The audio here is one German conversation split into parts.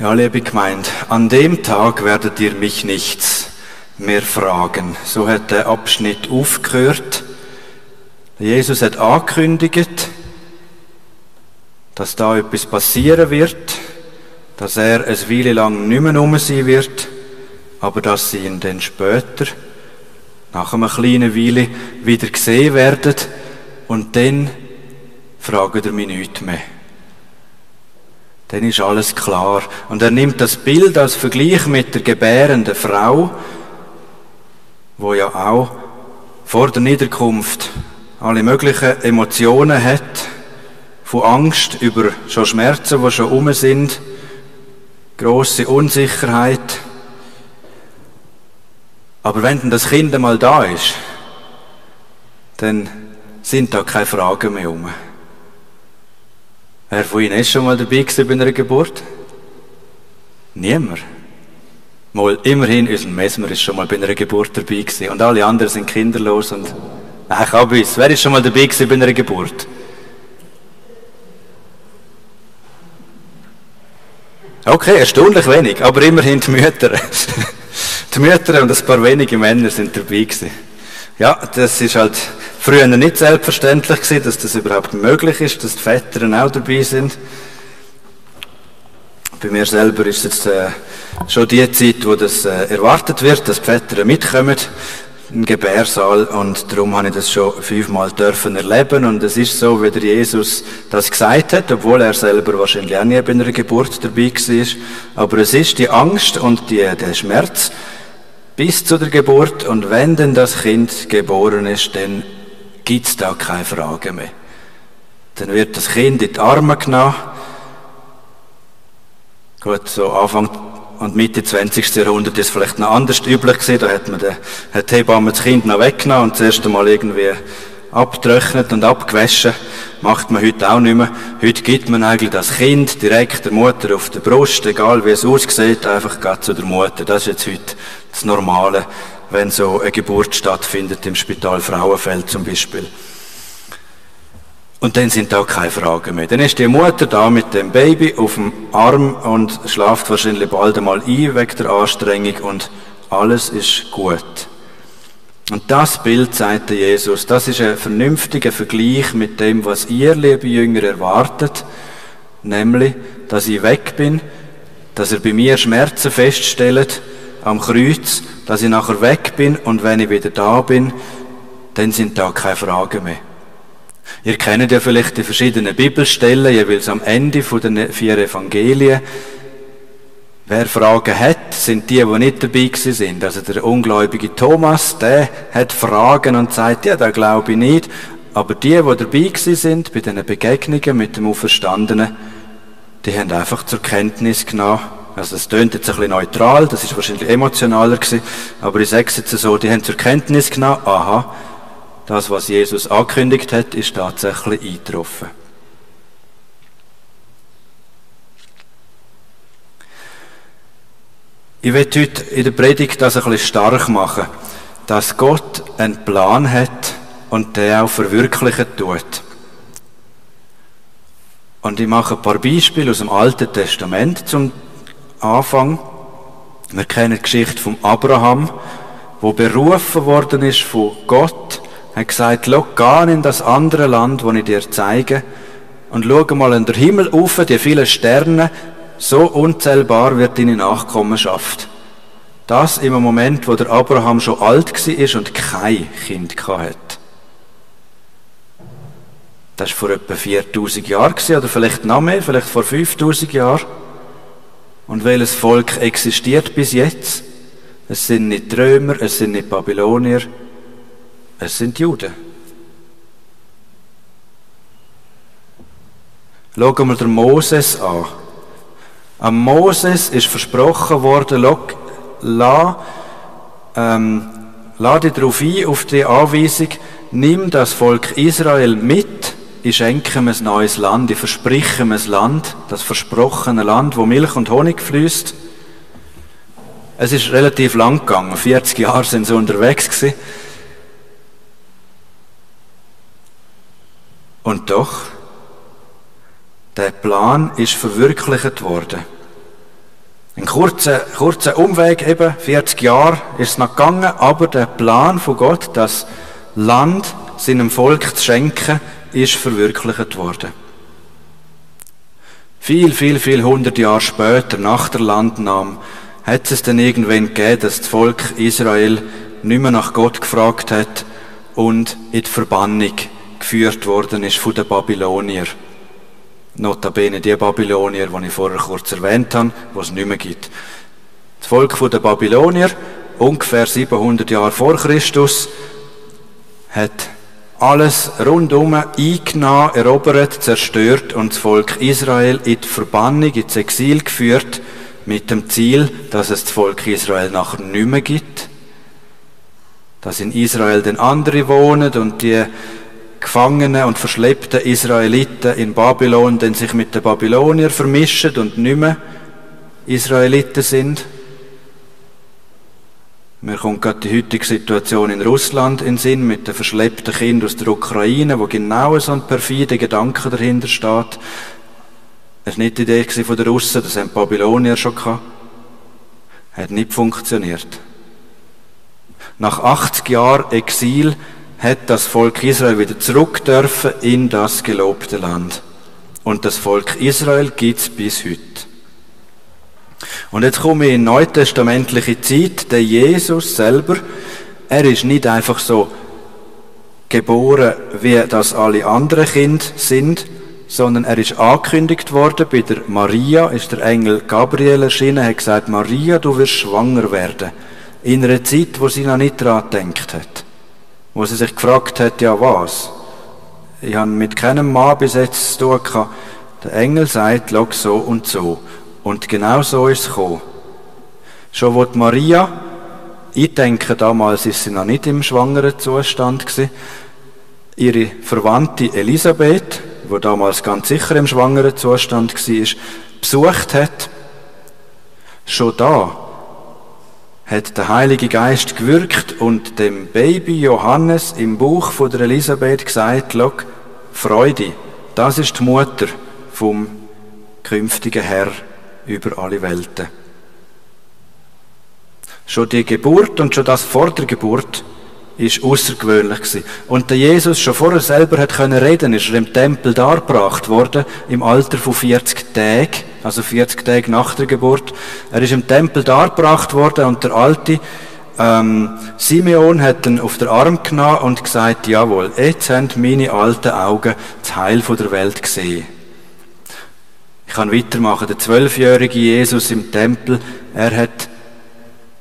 Ja, liebe Gemeinde, an dem Tag werdet ihr mich nichts mehr fragen. So hat der Abschnitt aufgehört. Jesus hat angekündigt, dass da etwas passieren wird, dass er es Weile lang nicht mehr um sein wird, aber dass sie ihn dann später, nach einer kleinen Weile, wieder sehen werden und dann fragen er mich nichts mehr dann ist alles klar. Und er nimmt das Bild als Vergleich mit der gebärenden Frau, wo ja auch vor der Niederkunft alle möglichen Emotionen hat, von Angst über schon Schmerzen, die schon um sind, große Unsicherheit. Aber wenn denn das Kind einmal da ist, dann sind da keine Fragen mehr um. Wer von Ihnen ist schon mal dabei gewesen bei einer Geburt? Niemand. Mal, immerhin, unser Mesmer ist schon mal bei einer Geburt dabei gewesen. Und alle anderen sind kinderlos und, habe uns. Wer ist schon mal dabei gewesen bei einer Geburt? Okay, erstaunlich wenig, aber immerhin die Mütter. die Mütter und ein paar wenige Männer sind dabei gewesen. Ja, das ist halt früher nicht selbstverständlich gewesen, dass das überhaupt möglich ist, dass die Väter auch dabei sind. Bei mir selber ist jetzt äh, schon die Zeit, wo das äh, erwartet wird, dass die Väter mitkommen im Gebärsaal und darum habe ich das schon fünfmal dürfen erleben und es ist so, wie der Jesus das gesagt hat, obwohl er selber wahrscheinlich auch nie bei einer Geburt dabei war. Aber es ist die Angst und die, der Schmerz bis zu der Geburt und wenn denn das Kind geboren ist, dann gibt es da keine Frage mehr. Dann wird das Kind in die Arme genommen. Gut, so Anfang und Mitte 20. Jahrhundert ist es vielleicht noch anders üblich gewesen. Da hat man den, hat die Hebamme das Kind noch weggenommen und zuerst einmal irgendwie abgetrocknet und abgewaschen. Macht man heute auch nicht mehr. Heute gibt man eigentlich das Kind direkt der Mutter auf der Brust, egal wie es aussieht, einfach zu der Mutter. Das ist jetzt heute das Normale wenn so eine Geburt stattfindet im Spital Frauenfeld zum Beispiel. Und dann sind da keine Fragen mehr. Dann ist die Mutter da mit dem Baby auf dem Arm und schlaft wahrscheinlich bald einmal ein wegen der Anstrengung und alles ist gut. Und das Bild, sagte Jesus, das ist ein vernünftiger Vergleich mit dem, was ihr, liebe Jünger, erwartet, nämlich, dass ich weg bin, dass ihr bei mir Schmerzen feststellt am Kreuz dass ich nachher weg bin und wenn ich wieder da bin, dann sind da keine Fragen mehr. Ihr kennt ja vielleicht die verschiedenen Bibelstellen, jeweils am Ende den vier Evangelien. Wer Fragen hat, sind die, die nicht dabei sind. Also der ungläubige Thomas, der hat Fragen und sagt, ja, da glaube ich nicht. Aber die, die dabei sind, bei diesen Begegnungen mit dem Auferstandenen, die haben einfach zur Kenntnis genommen, also es tönt jetzt ein bisschen neutral, das ist wahrscheinlich emotionaler gewesen, aber ich sage es jetzt so, die haben zur Kenntnis genommen, aha, das, was Jesus angekündigt hat, ist tatsächlich eingetroffen. Ich werde heute in der Predigt das ein bisschen stark machen, dass Gott einen Plan hat und der auch verwirklichen tut. Und ich mache ein paar Beispiele aus dem Alten Testament zum Anfang. Wir kennen die Geschichte von Abraham, wo berufen worden ist von Gott, Er hat gesagt, schau, geh in das andere Land, wo ich dir zeige, und schau mal in den Himmel auf, die vielen Sterne, so unzählbar wird deine Nachkommenschaft. Das im Moment, wo der Abraham schon alt war und kein Kind hatte. Das war vor etwa 4000 Jahren oder vielleicht noch mehr, vielleicht vor 5000 Jahren. Und welches Volk existiert bis jetzt? Es sind nicht Römer, es sind nicht Babylonier, es sind Juden. Schauen wir den Moses an. Am Moses ist versprochen worden, la, ähm, lade darauf ein, auf die Anweisung, nimm das Volk Israel mit ich schenke ihm ein neues Land, ich verspreche ihm ein Land, das versprochene Land, wo Milch und Honig fließt. Es ist relativ lang gegangen, 40 Jahre sind sie unterwegs gewesen. Und doch, der Plan ist verwirklicht worden. Ein kurzer, kurzer Umweg, eben 40 Jahre ist es noch gegangen, aber der Plan von Gott, das Land seinem Volk zu schenken, ist verwirklicht worden. Viel, viel, viel hundert Jahre später, nach der Landnahme, hat es dann irgendwann gegeben, dass das Volk Israel nicht mehr nach Gott gefragt hat und in die Verbannung geführt worden ist von den Babylonier. Notabene die Babylonier, die ich vorher kurz erwähnt habe, die es nicht mehr gibt. Das Volk der Babylonier, ungefähr 700 Jahre vor Christus, hat alles rundum eingenommen, erobert, zerstört und das Volk Israel in die Verbannung, ins Exil geführt, mit dem Ziel, dass es das Volk Israel nachher nicht mehr gibt, dass in Israel den andere wohnen und die Gefangenen und verschleppten Israeliten in Babylon dann sich mit den Babyloniern vermischen und nicht mehr Israeliten sind. Mir kommt gerade die heutige Situation in Russland in Sinn mit den verschleppten Kindern aus der Ukraine, wo genau so ein perfider Gedanke dahinter steht. Es war nicht die Idee von den Russen, das haben die Babylonier schon gehabt. Hat nicht funktioniert. Nach 80 Jahren Exil hat das Volk Israel wieder zurück dürfen in das gelobte Land. Und das Volk Israel gibt's bis heute. Und jetzt komme ich in neutestamentliche Zeit, der Jesus selber, er ist nicht einfach so geboren, wie das alle anderen Kinder sind, sondern er ist angekündigt worden bei der Maria, ist der Engel Gabriel erschienen, hat gesagt, Maria, du wirst schwanger werden. In einer Zeit, wo sie noch nicht daran gedacht hat. Wo sie sich gefragt hat, ja was? Ich habe mit keinem Mann bis jetzt zu tun gehabt. Der Engel sagt, log so und so. Und genau so ist es gekommen. Schon wo Maria, ich denke, damals ist sie noch nicht im schwangeren Zustand gewesen, ihre Verwandte Elisabeth, wo damals ganz sicher im schwangeren Zustand war, besucht hat, schon da hat der Heilige Geist gewirkt und dem Baby Johannes im Buch von der Elisabeth gesagt, Look, Freude, das ist die Mutter vom künftigen Herr über alle Welten. Schon die Geburt und schon das vor der Geburt ist außergewöhnlich gewesen. Und der Jesus schon vorher selber hat können reden, ist er im Tempel dargebracht worden, im Alter von 40 Tagen, also 40 Tage nach der Geburt. Er ist im Tempel dargebracht worden und der alte ähm, Simeon hat ihn auf den Arm genommen und gesagt, jawohl, jetzt haben meine alten Augen das Heil der Welt gesehen. Ich kann weitermachen. Der zwölfjährige Jesus im Tempel, er hat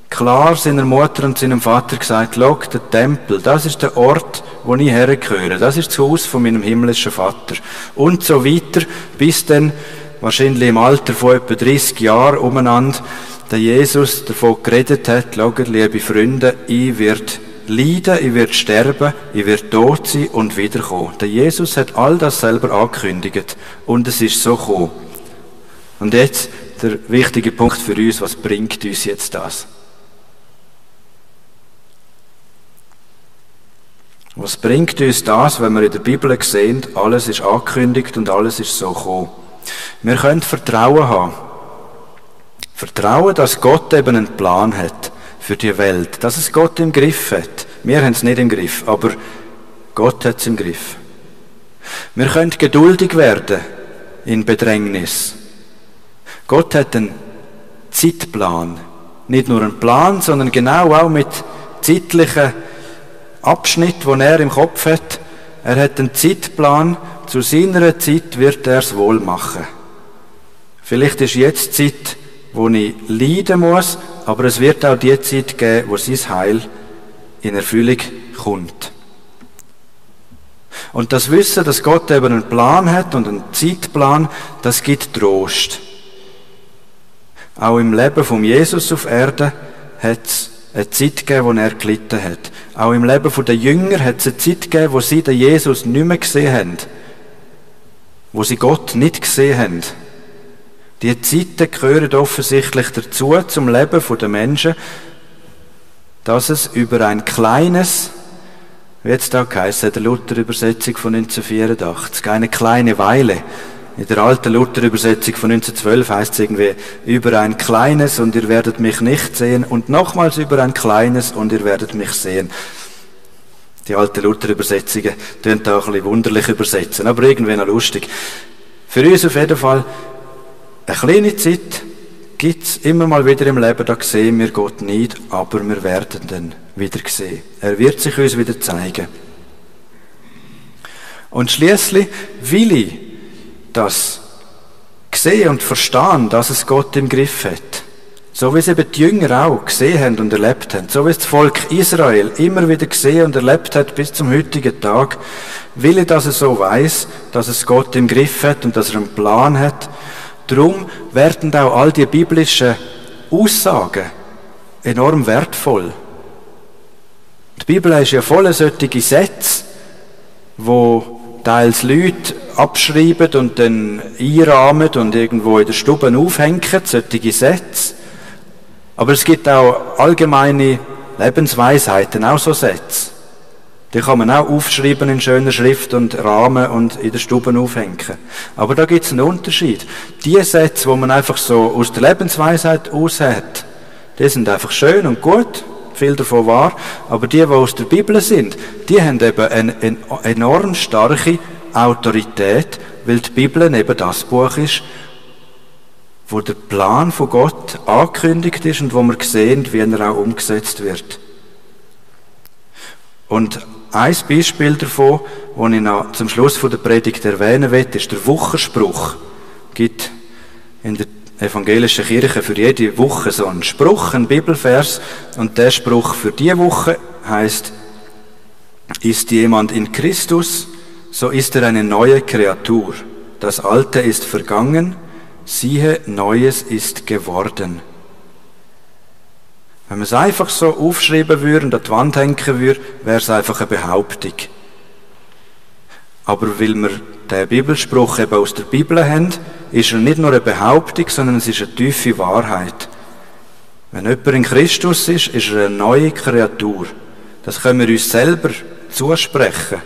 klar seiner Mutter und seinem Vater gesagt, schau, der Tempel, das ist der Ort, wo ich hergehöre. Das ist das Haus von meinem himmlischen Vater. Und so weiter, bis dann wahrscheinlich im Alter von etwa 30 Jahren umeinander der Jesus davon geredet hat, schau, liebe Freunde, ich werde leiden, ich werde sterben, ich werde tot sein und wiederkommen. Der Jesus hat all das selber angekündigt und es ist so gekommen. Und jetzt der wichtige Punkt für uns, was bringt uns jetzt das? Was bringt uns das, wenn wir in der Bibel sehen, alles ist angekündigt und alles ist so gekommen? Wir können Vertrauen haben. Vertrauen, dass Gott eben einen Plan hat für die Welt, dass es Gott im Griff hat. Wir haben es nicht im Griff, aber Gott hat es im Griff. Wir können geduldig werden in Bedrängnis. Gott hat einen Zeitplan. Nicht nur einen Plan, sondern genau auch mit zeitlichen Abschnitt, den er im Kopf hat. Er hat einen Zeitplan. Zu seiner Zeit wird er es wohl machen. Vielleicht ist jetzt Zeit, wo ich leiden muss, aber es wird auch die Zeit geben, wo sein Heil in Erfüllung kommt. Und das Wissen, dass Gott eben einen Plan hat und einen Zeitplan, das gibt Trost. Auch im Leben von Jesus auf Erde hat es eine Zeit gegeben, wo er gelitten hat. Auch im Leben der Jünger hat es eine Zeit gegeben, wo sie den Jesus nicht mehr gesehen haben. Wo sie Gott nicht gesehen haben. Die Zeiten gehören offensichtlich dazu, zum Leben der Menschen, dass es über ein kleines, wie jetzt da geheißen, der Luther-Übersetzung von 1984, eine kleine Weile, In der alten Luther-Übersetzung von 1912 heißt es irgendwie, über ein kleines und ihr werdet mich nicht sehen und nochmals über ein kleines und ihr werdet mich sehen. Die alten Luther-Übersetzungen tun da auch ein bisschen wunderlich übersetzen, aber irgendwie noch lustig. Für uns auf jeden Fall eine kleine Zeit gibt es immer mal wieder im Leben, da sehen wir Gott nicht, aber wir werden dann wieder sehen. Er wird sich uns wieder zeigen. Und schließlich will das sehen und verstehen, dass es Gott im Griff hat. So wie es eben die Jünger auch gesehen haben und erlebt haben. So wie es das Volk Israel immer wieder gesehen und erlebt hat bis zum heutigen Tag. Will ich, dass er so weiß, dass es Gott im Griff hat und dass er einen Plan hat. Darum werden auch all die biblischen Aussagen enorm wertvoll. Die Bibel ist ja voller solche Sätze, wo teils Leute abschreiben und dann einrahmen und irgendwo in der Stube aufhängen, solche Sätze. Aber es gibt auch allgemeine Lebensweisheiten, auch so Sätze. Die kann man auch aufschreiben in schöner Schrift und rahmen und in der Stube aufhängen. Aber da gibt es einen Unterschied. Die Sätze, wo man einfach so aus der Lebensweisheit aus hat, die sind einfach schön und gut, viel davon wahr, aber die, die aus der Bibel sind, die haben eben eine, eine enorm starke Autorität, weil die Bibel eben das Buch ist, wo der Plan von Gott angekündigt ist und wo wir sehen, wie er auch umgesetzt wird. Und ein Beispiel davon, das ich noch zum Schluss der Predigt erwähnen will, ist der Wochenspruch. Es gibt in der evangelischen Kirche für jede Woche so einen Spruch, einen Bibelvers, und der Spruch für die Woche heißt: Ist jemand in Christus, so ist er eine neue Kreatur. Das Alte ist vergangen, siehe, Neues ist geworden. Wenn man es einfach so aufschreiben würde und an die Wand hängen würde, wäre es einfach eine Behauptung. Aber weil wir den Bibelspruch eben aus der Bibel haben, ist er nicht nur eine Behauptung, sondern es ist eine tiefe Wahrheit. Wenn jemand in Christus ist, ist er eine neue Kreatur. Das können wir uns selber zusprechen.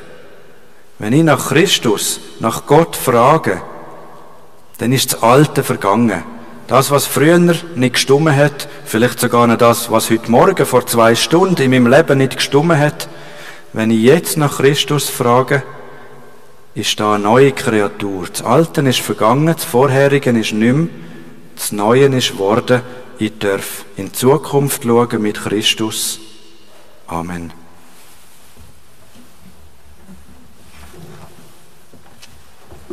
Wenn ich nach Christus, nach Gott frage, dann ist das Alte vergangen. Das, was früher nicht gestummen hat, vielleicht sogar noch das, was heute Morgen vor zwei Stunden in meinem Leben nicht gestummen hat, wenn ich jetzt nach Christus frage, ist da eine neue Kreatur. Das Alte ist vergangen, das Vorherige ist nicht mehr, das Neue ist geworden. Ich darf in Zukunft schauen mit Christus. Amen.